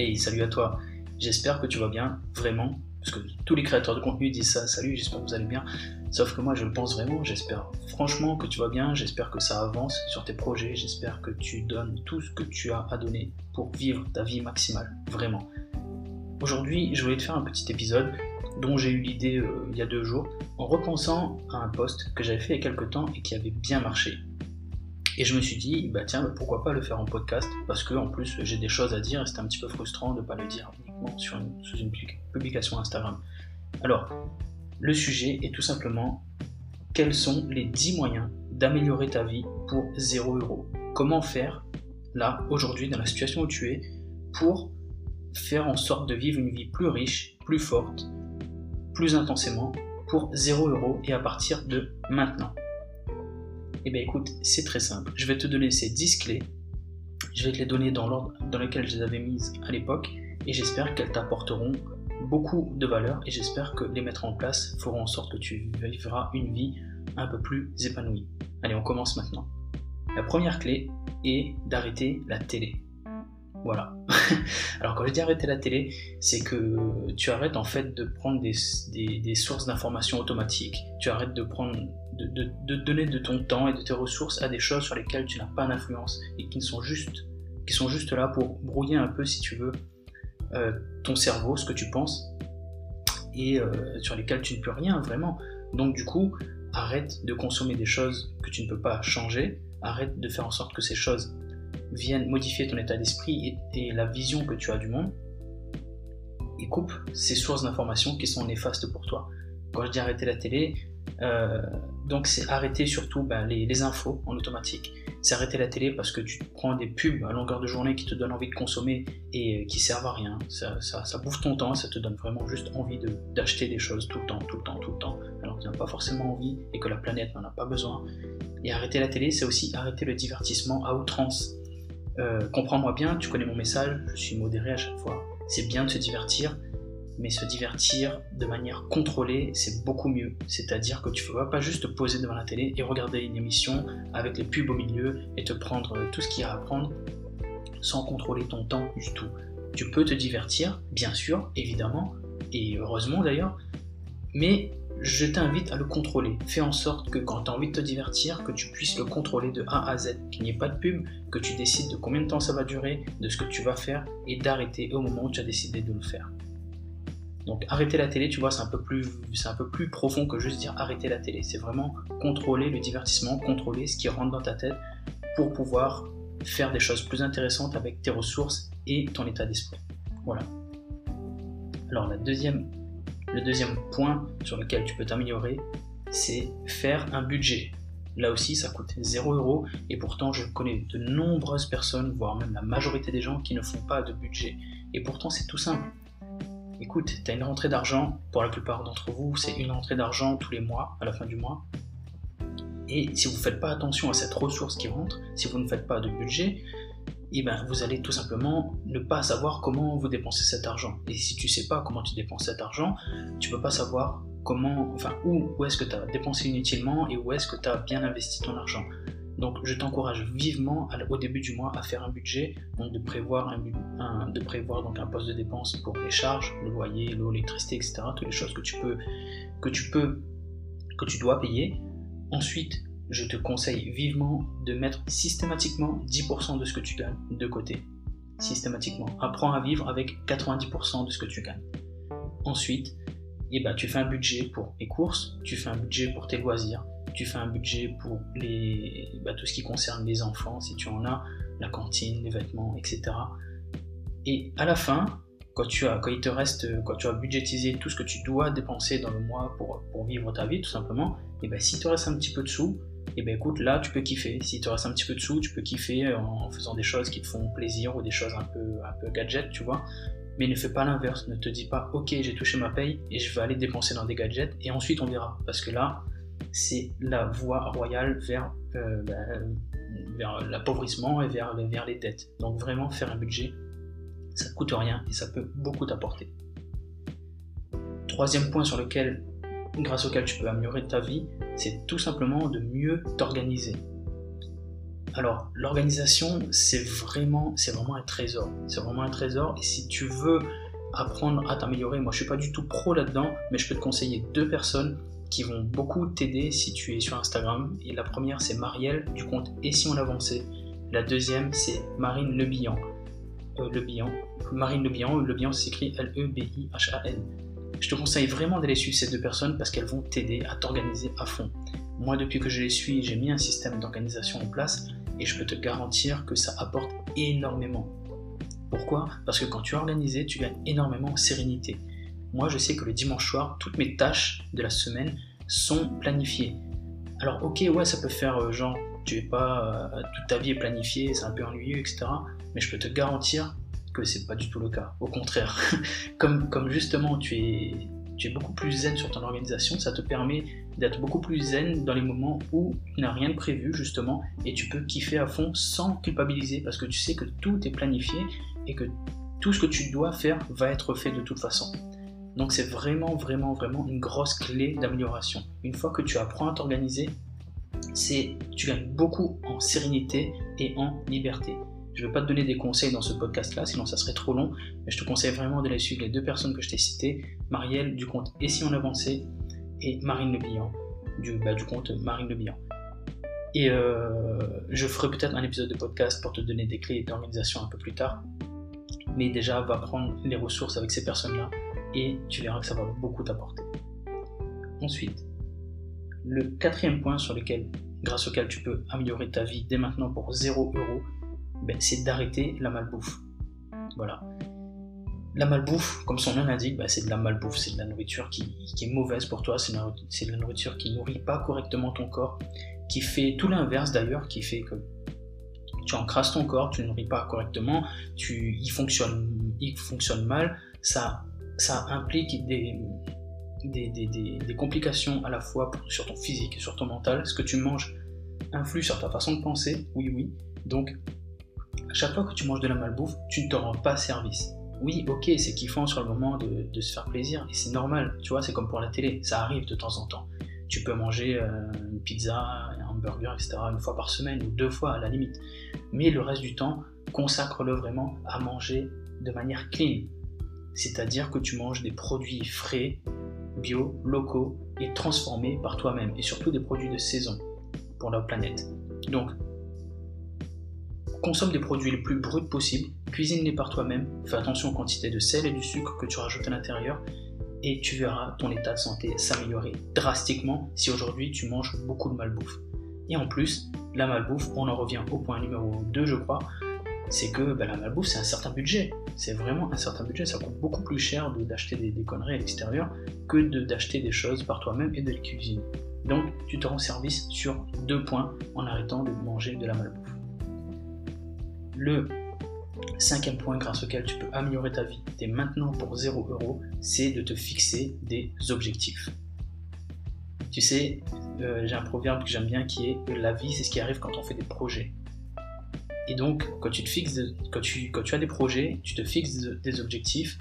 Hey, salut à toi. J'espère que tu vas bien, vraiment, parce que tous les créateurs de contenu disent ça. Salut, j'espère que vous allez bien. Sauf que moi, je le pense vraiment. J'espère franchement que tu vas bien. J'espère que ça avance sur tes projets. J'espère que tu donnes tout ce que tu as à donner pour vivre ta vie maximale, vraiment. Aujourd'hui, je voulais te faire un petit épisode dont j'ai eu l'idée euh, il y a deux jours en repensant à un post que j'avais fait il y a quelques temps et qui avait bien marché. Et je me suis dit, bah tiens, bah pourquoi pas le faire en podcast? Parce que en plus j'ai des choses à dire et c'était un petit peu frustrant de ne pas le dire uniquement sur une, sous une publication Instagram. Alors, le sujet est tout simplement quels sont les 10 moyens d'améliorer ta vie pour 0 euros Comment faire là, aujourd'hui, dans la situation où tu es, pour faire en sorte de vivre une vie plus riche, plus forte, plus intensément, pour 0 euros et à partir de maintenant? Eh bien écoute, c'est très simple. Je vais te donner ces 10 clés. Je vais te les donner dans l'ordre dans lequel je les avais mises à l'époque et j'espère qu'elles t'apporteront beaucoup de valeur et j'espère que les mettre en place feront en sorte que tu vivras une vie un peu plus épanouie. Allez, on commence maintenant. La première clé est d'arrêter la télé. Voilà. Alors quand je dis arrêter la télé, c'est que tu arrêtes en fait de prendre des, des, sources d'informations automatiques. Tu arrêtes de prendre, de, de, donner de ton temps et de tes ressources à des choses sur lesquelles tu n'as pas d'influence et qui sont juste, qui sont juste là pour brouiller un peu, si tu veux, euh, ton cerveau, ce que tu penses, et euh, sur lesquelles tu ne peux rien vraiment. Donc du coup, arrête de consommer des choses que tu ne peux pas changer. Arrête de faire en sorte que ces choses viennent modifier ton état d'esprit et, la vision que tu as du monde, et coupe ces sources d'informations qui sont néfastes pour toi. Quand je dis arrêter la télé, euh, donc c'est arrêter surtout ben, les, infos en automatique. C'est arrêter la télé parce que tu prends des pubs à longueur de journée qui te donnent envie de consommer et euh, qui servent à rien. Ça, ça, bouffe ton temps, ça te donne vraiment juste envie d'acheter des choses tout le temps, tout le temps, tout le temps, alors que tu n'as pas forcément envie et que la planète n'en a pas besoin. Et arrêter la télé, c'est aussi arrêter le divertissement à outrance. Euh, comprends-moi bien, tu connais mon message, je suis modéré à chaque fois. C'est bien de se divertir, mais se divertir de manière contrôlée, c'est beaucoup mieux. C'est-à-dire que tu ne vas pas juste te poser devant la télé et regarder une émission avec les pubs au milieu et te prendre tout ce qu'il y a à prendre sans contrôler ton temps du tout. Tu peux te divertir, bien sûr, évidemment, et heureusement d'ailleurs, mais je t'invite à le contrôler. Fais en sorte que quand tu as envie de te divertir, que tu puisses le contrôler de A à Z, qu'il n'y ait pas de pub, que tu décides de combien de temps ça va durer, de ce que tu vas faire et d'arrêter au moment où tu as décidé de le faire. Donc arrêter la télé, tu vois, c'est un peu plus, profond que juste dire arrêter la télé. C'est vraiment contrôler le divertissement, contrôler ce qui rentre dans ta tête pour pouvoir faire des choses plus intéressantes avec tes ressources et ton état d'esprit. Voilà. Alors la deuxième le deuxième point sur lequel tu peux t'améliorer, c'est faire un budget. Là aussi, ça coûte 0 euros et pourtant, je connais de nombreuses personnes, voire même la majorité des gens qui ne font pas de budget. Et pourtant, c'est tout simple. Écoute, tu as une rentrée d'argent, pour la plupart d'entre vous, c'est une rentrée d'argent tous les mois, à la fin du mois. Et si vous ne faites pas attention à cette ressource qui rentre, si vous ne faites pas de budget, eh ben, vous allez tout simplement ne pas savoir comment vous dépensez cet argent. Et si tu sais pas comment tu dépenses cet argent, tu peux pas savoir comment, enfin, où, où est-ce que tu as dépensé inutilement et où est-ce que tu as bien investi ton argent. Donc je t'encourage vivement au début du mois à faire un budget, donc de prévoir un, de prévoir donc un poste de dépense pour les charges, le loyer, l'eau, l'électricité, etc. Toutes les choses que tu peux, que tu peux, que tu dois payer. Ensuite, je te conseille vivement de mettre systématiquement 10% de ce que tu gagnes de côté. Systématiquement. Apprends à vivre avec 90% de ce que tu gagnes. Ensuite, eh ben, tu fais un budget pour les courses, tu fais un budget pour tes loisirs, tu fais un budget pour les, bah, tout ce qui concerne les enfants, si tu en as, la cantine, les vêtements, etc. Et à la fin, quand, tu as, quand il te reste, quand tu as budgétisé tout ce que tu dois dépenser dans le mois pour, pour vivre ta vie, tout simplement, et eh ben, si te reste un petit peu de sous, et ben écoute, là tu peux kiffer. Si tu restes un petit peu de sous, tu peux kiffer en faisant des choses qui te font plaisir ou des choses un peu, un gadget, tu vois. Mais ne fais pas l'inverse, ne te dis pas ok j'ai touché ma paye et je vais aller dépenser dans des gadgets et ensuite on verra. Parce que là, c'est la voie royale vers, euh, vers l'appauvrissement et vers, vers les dettes. Donc vraiment faire un budget, ça ne coûte rien et ça peut beaucoup t'apporter. Troisième point sur lequel grâce auquel tu peux améliorer ta vie, c'est tout simplement de mieux t'organiser. Alors, l'organisation, c'est vraiment, c'est vraiment un trésor. C'est vraiment un trésor. Et si tu veux apprendre à t'améliorer, moi je suis pas du tout pro là-dedans, mais je peux te conseiller deux personnes qui vont beaucoup t'aider si tu es sur Instagram. Et la première, c'est Marielle du compte Et si on avançait? La deuxième, c'est Marine Le Bihan. Le. Marine Le Bihan, Le L-E-B-I-H-A-N. Je te conseille vraiment d'aller suivre ces deux personnes parce qu'elles vont t'aider à t'organiser à fond. Moi, depuis que je les suis, j'ai mis un système d'organisation en place et je peux te garantir que ça apporte énormément. Pourquoi? Parce que quand tu es organisé, tu gagnes énormément en sérénité. Moi, je sais que le dimanche soir, toutes mes tâches de la semaine sont planifiées. Alors, ok, ouais, ça peut faire euh, genre, tu es pas euh, toute ta vie est planifiée, c'est un peu ennuyeux, etc. Mais je peux te garantir que c'est pas du tout le cas. Au contraire, comme, comme justement tu es, tu es beaucoup plus zen sur ton organisation, ça te permet d'être beaucoup plus zen dans les moments où tu n'as rien de prévu justement et tu peux kiffer à fond sans culpabiliser parce que tu sais que tout est planifié et que tout ce que tu dois faire va être fait de toute façon. Donc c'est vraiment, vraiment, vraiment une grosse clé d'amélioration. Une fois que tu apprends à t'organiser, c'est tu gagnes beaucoup en sérénité et en liberté. Je ne vais pas te donner des conseils dans ce podcast-là, sinon ça serait trop long, mais je te conseille vraiment d'aller suivre les deux personnes que je t'ai citées, Marielle du compte Et si on avançait et Marine Le bah, du compte Marine Le. Et euh, je ferai peut-être un épisode de podcast pour te donner des clés d'organisation un peu plus tard. Mais déjà, va prendre les ressources avec ces personnes-là et tu verras que ça va beaucoup t'apporter. Ensuite, le quatrième point sur lequel, grâce auquel tu peux améliorer ta vie dès maintenant pour 0 euros, ben, c'est d'arrêter la malbouffe. Voilà. La malbouffe, comme son nom l'indique, ben, c'est de la malbouffe, c'est de la nourriture qui, est mauvaise pour toi, c'est de la nourriture qui nourrit pas correctement ton corps, qui fait tout l'inverse d'ailleurs, qui fait que tu encrasses ton corps, tu ne nourris pas correctement, tu, il, fonctionne, il fonctionne mal, ça, ça implique des, des, complications à la fois sur ton physique et sur ton mental. Ce que tu manges influe sur ta façon de penser, oui, oui. Donc, à chaque fois que tu manges de la malbouffe, tu ne te rends pas service. Oui, ok, c'est kiffant sur le moment de, se faire plaisir, et c'est normal, tu vois, c'est comme pour la télé, ça arrive de temps en temps. Tu peux manger euh, une pizza, un hamburger, etc., une fois par semaine ou deux fois à la limite. Mais le reste du temps, consacre-le vraiment à manger de manière clean. C'est-à-dire que tu manges des produits frais, bio, locaux et transformés par toi-même. Et surtout des produits de saison pour la planète. Donc, consomme des produits les plus bruts possibles, cuisine-les par toi-même, fais attention aux quantités de sel et du sucre que tu rajoutes à l'intérieur, et tu verras ton état de santé s'améliorer drastiquement si aujourd'hui tu manges beaucoup de malbouffe. Et en plus, la malbouffe, on en revient au point numéro 2 je crois, c'est que bah, la malbouffe c'est un certain budget. C'est vraiment un certain budget, ça coûte beaucoup plus cher d'acheter des, des, conneries à l'extérieur que d'acheter des choses par toi-même et de les cuisiner. Donc tu te rends service sur deux points en arrêtant de manger de la malbouffe. Le Cinquième point grâce auquel tu peux améliorer ta vie dès maintenant pour 0 euros, c'est de te fixer des objectifs. Tu sais, euh, j'ai un proverbe que j'aime bien qui est la vie, c'est ce qui arrive quand on fait des projets. Et donc, quand tu te fixes, quand tu, as des projets, tu te fixes des objectifs,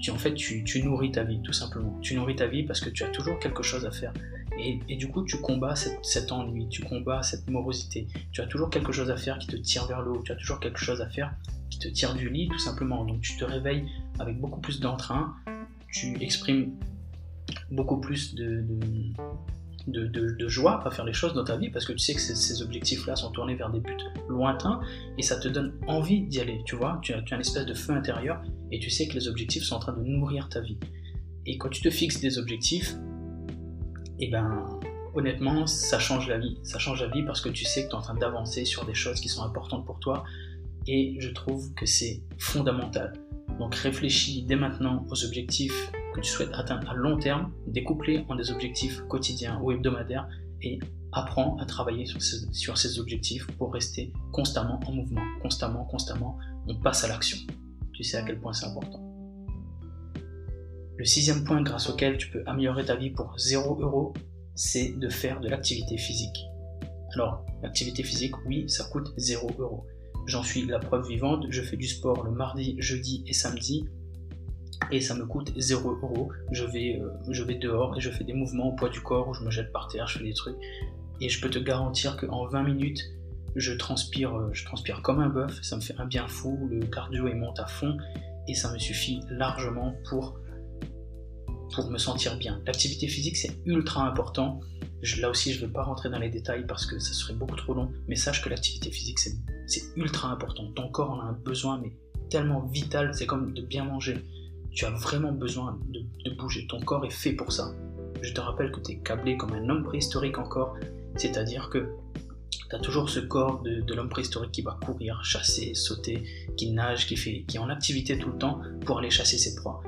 tu, en fait, tu, nourris ta vie, tout simplement. Tu nourris ta vie parce que tu as toujours quelque chose à faire. Et, du coup, tu combats cet ennui, tu combats cette morosité. Tu as toujours quelque chose à faire qui te tire vers le haut, tu as toujours quelque chose à faire qui te tire du lit, tout simplement. Donc tu te réveilles avec beaucoup plus d'entrain, tu exprimes beaucoup plus de, joie à faire les choses dans ta vie parce que tu sais que ces, objectifs-là sont tournés vers des buts lointains et ça te donne envie d'y aller, tu vois. Tu as, tu as une espèce de feu intérieur et tu sais que les objectifs sont en train de nourrir ta vie. Et quand tu te fixes des objectifs, et eh ben honnêtement, ça change la vie. Ça change la vie parce que tu sais que tu es en train d'avancer sur des choses qui sont importantes pour toi et je trouve que c'est fondamental. Donc réfléchis dès maintenant aux objectifs que tu souhaites atteindre à long terme, découplés en des objectifs quotidiens ou hebdomadaires et apprends à travailler sur ces, sur ces objectifs pour rester constamment en mouvement, constamment, constamment, on passe à l'action. Tu sais à quel point c'est important. Le sixième point grâce auquel tu peux améliorer ta vie pour 0 euros, c'est de faire de l'activité physique. Alors, l'activité physique, oui, ça coûte 0 euros. J'en suis la preuve vivante. Je fais du sport le mardi, jeudi et samedi. Et ça me coûte 0 euros. Je vais, euh, je vais dehors et je fais des mouvements au poids du corps où je me jette par terre, je fais des trucs. Et je peux te garantir qu'en 20 minutes, je transpire, euh, je transpire comme un bœuf, ça me fait un bien fou, le cardio il monte à fond et ça me suffit largement pour, pour me sentir bien. L'activité physique c'est ultra important. là aussi je ne vais pas rentrer dans les détails parce que ça serait beaucoup trop long, mais sache que l'activité physique c'est ultra important. Ton corps en a un besoin mais tellement vital, c'est comme de bien manger. Tu as vraiment besoin de, de bouger, ton corps est fait pour ça. Je te rappelle que tu es câblé comme un homme préhistorique encore, c'est-à-dire que tu as toujours ce corps de, l'homme préhistorique qui va courir, chasser, sauter, qui nage, qui, fait, qui est en activité tout le temps pour aller chasser ses proies.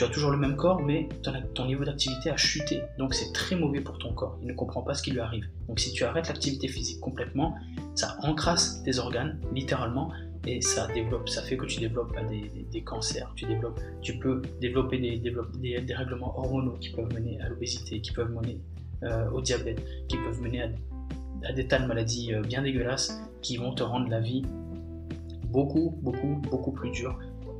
Tu as toujours le même corps, mais ton, niveau d'activité a chuté. Donc c'est très mauvais pour ton corps. Il ne comprend pas ce qui lui arrive. Donc si tu arrêtes l'activité physique complètement, ça encrasse tes organes, littéralement, et ça développe, ça fait que tu développes bah, des, cancers, tu développes, tu peux développer des, des, règlements hormonaux qui peuvent mener à l'obésité, qui peuvent mener euh, au diabète, qui peuvent mener à à des tas de maladies euh, bien dégueulasses qui vont te rendre la vie beaucoup, beaucoup, beaucoup plus dure.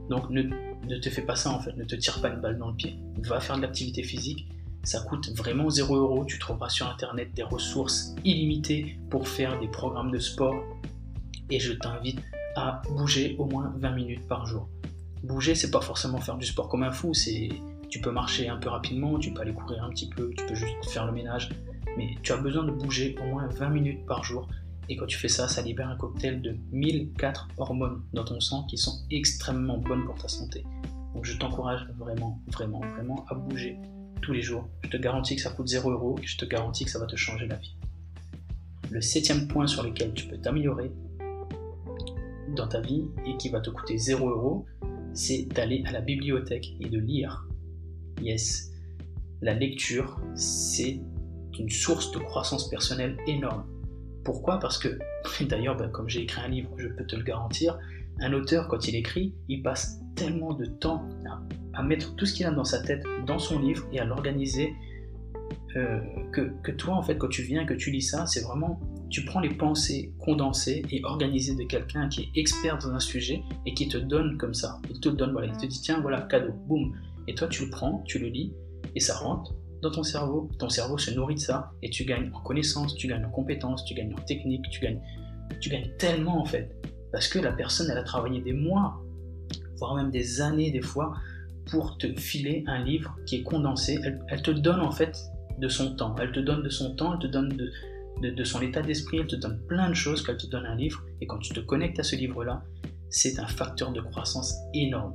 Donc ne, ne, te fais pas ça en fait, ne te tire pas une balle dans le pied. Va faire de l'activité physique, ça coûte vraiment 0 euros. Tu trouveras sur internet des ressources illimitées pour faire des programmes de sport. Et je t'invite à bouger au moins 20 minutes par jour. Bouger, c'est pas forcément faire du sport comme un fou, c'est tu peux marcher un peu rapidement, tu peux aller courir un petit peu, tu peux juste faire le ménage, mais tu as besoin de bouger au moins 20 minutes par jour. Et quand tu fais ça, ça libère un cocktail de 1004 hormones dans ton sang qui sont extrêmement bonnes pour ta santé. Donc je t'encourage vraiment, vraiment, vraiment à bouger tous les jours. Je te garantis que ça coûte 0 euros et je te garantis que ça va te changer la vie. Le septième point sur lequel tu peux t'améliorer dans ta vie et qui va te coûter 0 euros, c'est d'aller à la bibliothèque et de lire. Yes, la lecture, c'est une source de croissance personnelle énorme. Pourquoi Parce que, d'ailleurs, ben, comme j'ai écrit un livre, je peux te le garantir, un auteur, quand il écrit, il passe tellement de temps à, mettre tout ce qu'il a dans sa tête dans son livre et à l'organiser euh, que, toi, en fait, quand tu viens, que tu lis ça, c'est vraiment, tu prends les pensées condensées et organisées de quelqu'un qui est expert dans un sujet et qui te donne comme ça. Il te donne, voilà, il te dit, tiens, voilà, cadeau, boum. Et toi, tu le prends, tu le lis et ça rentre dans ton cerveau, ton cerveau se nourrit de ça et tu gagnes en connaissances, tu gagnes en compétences, tu gagnes en technique, tu gagnes, tu gagnes tellement en fait. Parce que la personne, elle a travaillé des mois, voire même des années des fois, pour te filer un livre qui est condensé. Elle, te donne en fait de son temps. Elle te donne de son temps, elle te donne de, de son état d'esprit, elle te donne plein de choses qu'elle te donne un livre. Et quand tu te connectes à ce livre-là, c'est un facteur de croissance énorme.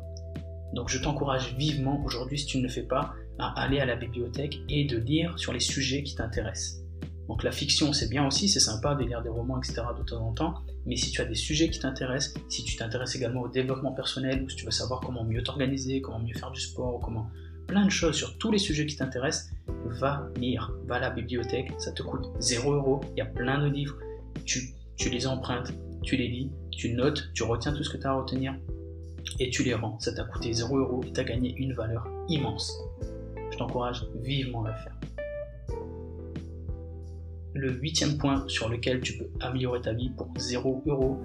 Donc je t'encourage vivement aujourd'hui, si tu ne le fais pas, à aller à la bibliothèque et de lire sur les sujets qui t'intéressent. Donc la fiction, c'est bien aussi, c'est sympa de lire des romans, etc. de temps en temps, mais si tu as des sujets qui t'intéressent, si tu t'intéresses également au développement personnel, ou si tu veux savoir comment mieux t'organiser, comment mieux faire du sport, comment plein de choses sur tous les sujets qui t'intéressent, va lire, va à la bibliothèque, ça te coûte 0 euros, il y a plein de livres, tu, tu les empruntes, tu les lis, tu notes, tu retiens tout ce que tu as à retenir, et tu les rends. Ça t'a coûté 0 euros et tu as gagné une valeur immense je t'encourage vivement à le faire. Le huitième point sur lequel tu peux améliorer ta vie pour 0 euros,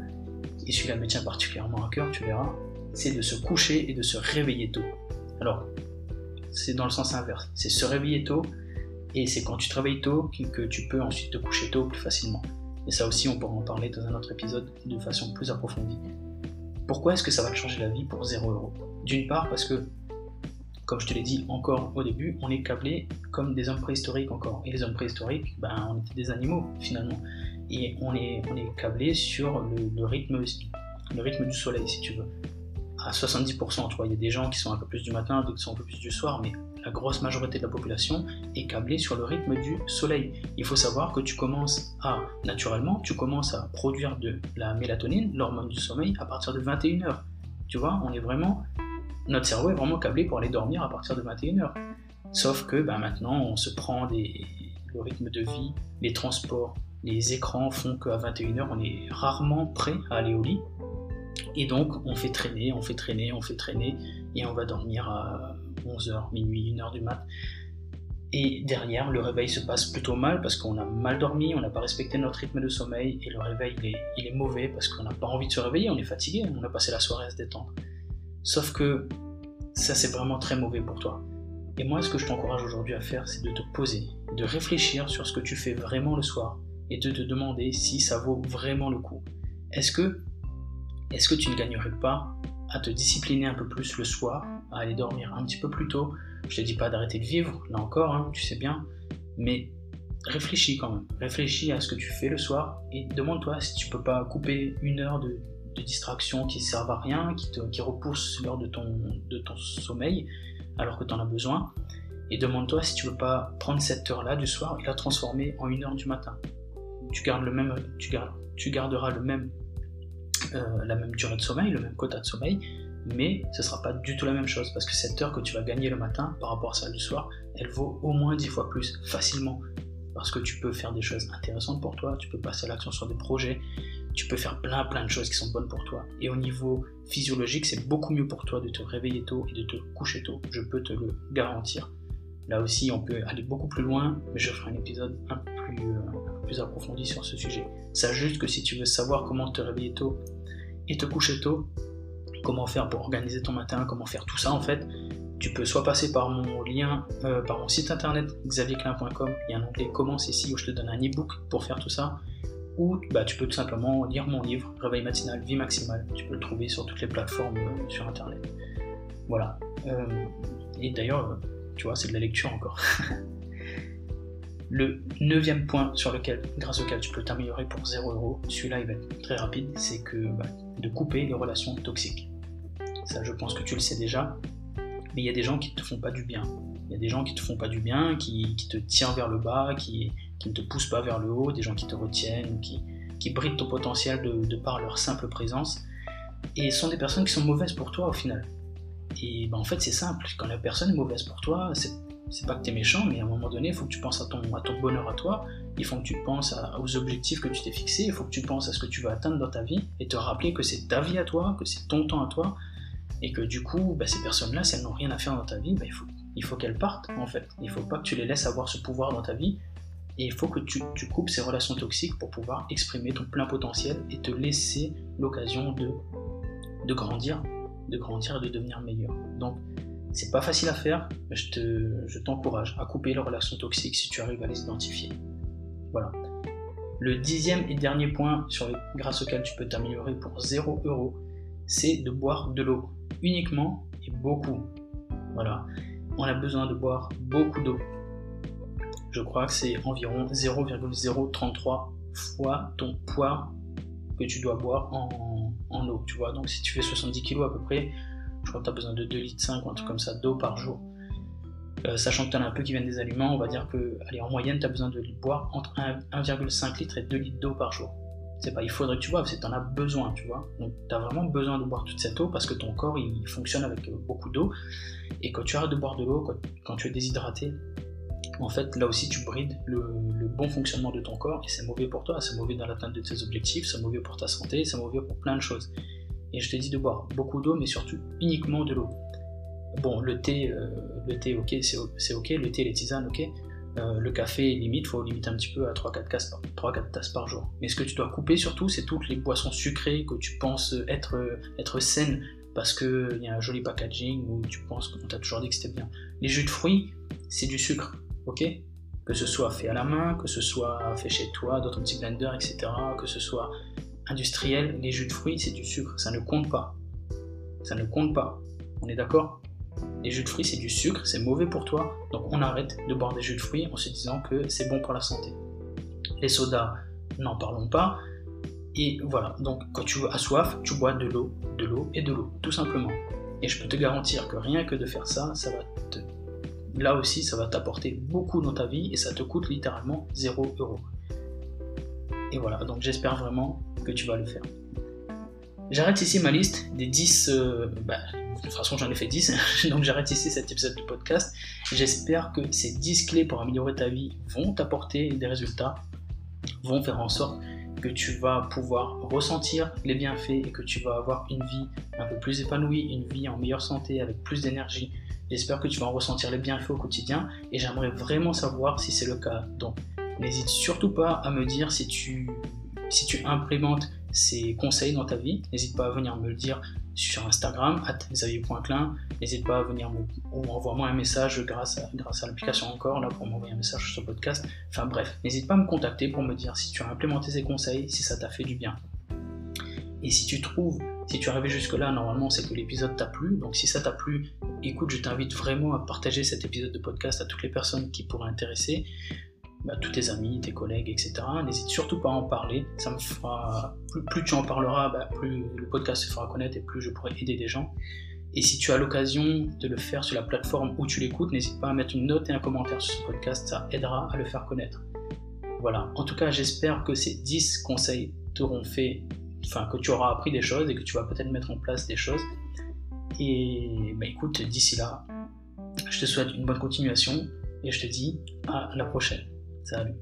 et celui-là me tient particulièrement à cœur, tu verras, c'est de se coucher et de se réveiller tôt. Alors, c'est dans le sens inverse, c'est se réveiller tôt, et c'est quand tu te réveilles tôt que tu peux ensuite te coucher tôt plus facilement. Et ça aussi, on pourra en parler dans un autre épisode de façon plus approfondie. Pourquoi est-ce que ça va te changer la vie pour 0 euros D'une part parce que comme je te l'ai dit encore au début, on est câblé comme des hommes préhistoriques encore. Et les hommes préhistoriques, ben, on était des animaux finalement. Et on est, on est câblé sur le, rythme, le rythme du soleil, si tu veux. À 70%, tu vois, il y a des gens qui sont un peu plus du matin, d'autres qui sont un peu plus du soir, mais la grosse majorité de la population est câblée sur le rythme du soleil. Il faut savoir que tu commences à, naturellement, tu commences à produire de la mélatonine, l'hormone du sommeil, à partir de 21h. Tu vois, on est vraiment notre cerveau est vraiment câblé pour aller dormir à partir de 21h. Sauf que bah, maintenant, on se prend des... le rythme de vie, les transports, les écrans font qu'à 21h, on est rarement prêt à aller au lit. Et donc, on fait traîner, on fait traîner, on fait traîner, et on va dormir à 11h, minuit, 1h du mat. Et derrière, le réveil se passe plutôt mal parce qu'on a mal dormi, on n'a pas respecté notre rythme de sommeil, et le réveil, il est, il est mauvais parce qu'on n'a pas envie de se réveiller, on est fatigué, on a passé la soirée à se détendre. Sauf que ça, c'est vraiment très mauvais pour toi. Et moi, ce que je t'encourage aujourd'hui à faire, c'est de te poser, de réfléchir sur ce que tu fais vraiment le soir et de te demander si ça vaut vraiment le coup. Est-ce que, est que tu ne gagnerais pas à te discipliner un peu plus le soir, à aller dormir un petit peu plus tôt? Je te dis pas d'arrêter de vivre, là encore, hein, tu sais bien, mais réfléchis quand même. Réfléchis à ce que tu fais le soir et demande-toi si tu peux pas couper une heure de, distraction qui ne servent à rien, qui, te, qui repousse l'heure de ton, de sommeil alors que tu en as besoin. Et demande-toi si tu veux pas prendre cette heure-là du soir et la transformer en une heure du matin. Tu, gardes le même, tu, gardes, tu garderas le même, euh, la même durée de sommeil, le même quota de sommeil, mais ce sera pas du tout la même chose parce que cette heure que tu vas gagner le matin par rapport à celle du soir, elle vaut au moins 10 fois plus facilement parce que tu peux faire des choses intéressantes pour toi, tu peux passer à l'action sur des projets, tu peux faire plein plein de choses qui sont bonnes pour toi. Et au niveau physiologique, c'est beaucoup mieux pour toi de te réveiller tôt et de te coucher tôt, je peux te le garantir. Là aussi, on peut aller beaucoup plus loin, mais je ferai un épisode un peu plus, euh, approfondi sur ce sujet. Sache juste que si tu veux savoir comment te réveiller tôt et te coucher tôt, comment faire pour organiser ton matin, comment faire tout ça en fait, tu peux soit passer par mon lien, euh, par mon site internet xavierclin.com, il y a un onglet Commence ici où je te donne un e-book pour faire tout ça, ou bah, tu peux tout simplement lire mon livre Réveil matinal, vie maximale. Tu peux le trouver sur toutes les plateformes euh, sur internet. Voilà. et d'ailleurs, tu vois, c'est de la lecture encore. Le neuvième point sur lequel, grâce auquel tu peux t'améliorer pour 0 euros, celui-là il va être très rapide, c'est que bah, de couper les relations toxiques. Ça, je pense que tu le sais déjà, mais il y a des gens qui ne te font pas du bien. Il y a des gens qui te font pas du bien, qui, te tirent vers le bas, qui, ne te poussent pas vers le haut, des gens qui te retiennent, qui, qui brident ton potentiel de, par leur simple présence. Et ce sont des personnes qui sont mauvaises pour toi au final. Et ben, en fait, c'est simple. Quand la personne est mauvaise pour toi, c'est pas que tu es méchant, mais à un moment donné, il faut que tu penses à ton, à ton bonheur à toi. Il faut que tu penses aux objectifs que tu t'es fixés. Il faut que tu penses à ce que tu veux atteindre dans ta vie et te rappeler que c'est ta vie à toi, que c'est ton temps à toi. Et que du coup, ben, ces personnes-là, si elles n'ont rien à faire dans ta vie, ben, il faut, il faut qu'elles partent en fait. Il faut pas que tu les laisses avoir ce pouvoir dans ta vie. Et il faut que tu, coupes ces relations toxiques pour pouvoir exprimer ton plein potentiel et te laisser l'occasion de, grandir de grandir et de devenir meilleur. Donc, c'est pas facile à faire, mais je t'encourage à couper les relations toxiques si tu arrives à les identifier. Voilà. Le dixième et dernier point sur grâce auquel tu peux t'améliorer pour 0 euros, c'est de boire de l'eau. Uniquement et beaucoup. Voilà. On a besoin de boire beaucoup d'eau. Je crois que c'est environ 0,033 fois ton poids que tu dois boire en, eau, tu vois. Donc si tu fais 70 kg à peu près, je crois que tu as besoin de 2 litres 5 ou un truc comme ça d'eau par jour. Euh, sachant que tu en as un peu qui viennent des aliments, on va dire que, allez, en moyenne, tu as besoin de boire entre 1,5 litre et 2 litres d'eau par jour. C'est pas il faudrait que tu boives, c'est que tu en as besoin, tu vois. Donc tu as vraiment besoin de boire toute cette eau parce que ton corps il fonctionne avec beaucoup d'eau. Et quand tu arrêtes de boire de l'eau, quand tu es déshydraté, en fait, là aussi, tu brides le, bon fonctionnement de ton corps et c'est mauvais pour toi, c'est mauvais dans l'atteinte de tes objectifs, c'est mauvais pour ta santé, c'est mauvais pour plein de choses. Et je te dis de boire beaucoup d'eau, mais surtout uniquement de l'eau. Bon, le thé, euh, le thé, ok, c'est ok, le thé, les tisanes, ok. Euh, le café, limite, faut limiter un petit peu à 3-4 tasses, par jour. Mais ce que tu dois couper surtout, c'est toutes les boissons sucrées que tu penses être, être saines parce qu'il y a un joli packaging ou tu penses qu'on t'a toujours dit que c'était bien. Les jus de fruits, c'est du sucre ok Que ce soit fait à la main, que ce soit fait chez toi, dans ton petit blender, etc., que ce soit industriel, les jus de fruits, c'est du sucre, ça ne compte pas. Ça ne compte pas. On est d'accord? Les jus de fruits, c'est du sucre, c'est mauvais pour toi, donc on arrête de boire des jus de fruits en se disant que c'est bon pour la santé. Les sodas, n'en parlons pas. Et voilà, donc quand tu as soif, tu bois de l'eau, de l'eau et de l'eau, tout simplement. Et je peux te garantir que rien que de faire ça, ça va là aussi ça va t'apporter beaucoup dans ta vie et ça te coûte littéralement 0 euros. Et voilà, donc j'espère vraiment que tu vas le faire. J'arrête ici ma liste des 10. Euh, bah, de toute façon, j'en ai fait 10, donc j'arrête ici cet épisode de podcast. J'espère que ces 10 clés pour améliorer ta vie vont t'apporter des résultats, vont faire en sorte que tu vas pouvoir ressentir les bienfaits et que tu vas avoir une vie un peu plus épanouie, une vie en meilleure santé, avec plus d'énergie, J'espère que tu vas en ressentir les bienfaits au quotidien et j'aimerais vraiment savoir si c'est le cas. Donc, n'hésite surtout pas à me dire si tu, si tu implémentes ces conseils dans ta vie, n'hésite pas à venir me le dire sur Instagram, xavier.clin. N'hésite pas à venir ou envoie-moi un message grâce à, grâce à l'application encore, là, pour m'envoyer un message sur ce podcast. Enfin bref, n'hésite pas à me contacter pour me dire si tu as implémenté ces conseils, si ça t'a fait du bien. Et si tu trouves, si tu es arrivé jusque-là, normalement, c'est que l'épisode t'a plu. Donc si ça t'a plu, écoute, je t'invite vraiment à partager cet épisode de podcast à toutes les personnes qui pourraient intéresser. Bah, tous tes amis, tes collègues, etc. N'hésite surtout pas à en parler. Ça me fera plus, tu en parleras, bah, plus le podcast se fera connaître et plus je pourrai aider des gens. Et si tu as l'occasion de le faire sur la plateforme où tu l'écoutes, n'hésite pas à mettre une note et un commentaire sur ce podcast, ça aidera à le faire connaître. Voilà. En tout cas, j'espère que ces 10 conseils t'auront fait, enfin, que tu auras appris des choses et que tu vas peut-être mettre en place des choses. Et bah, écoute, d'ici là, je te souhaite une bonne continuation et je te dis à la prochaine. Salut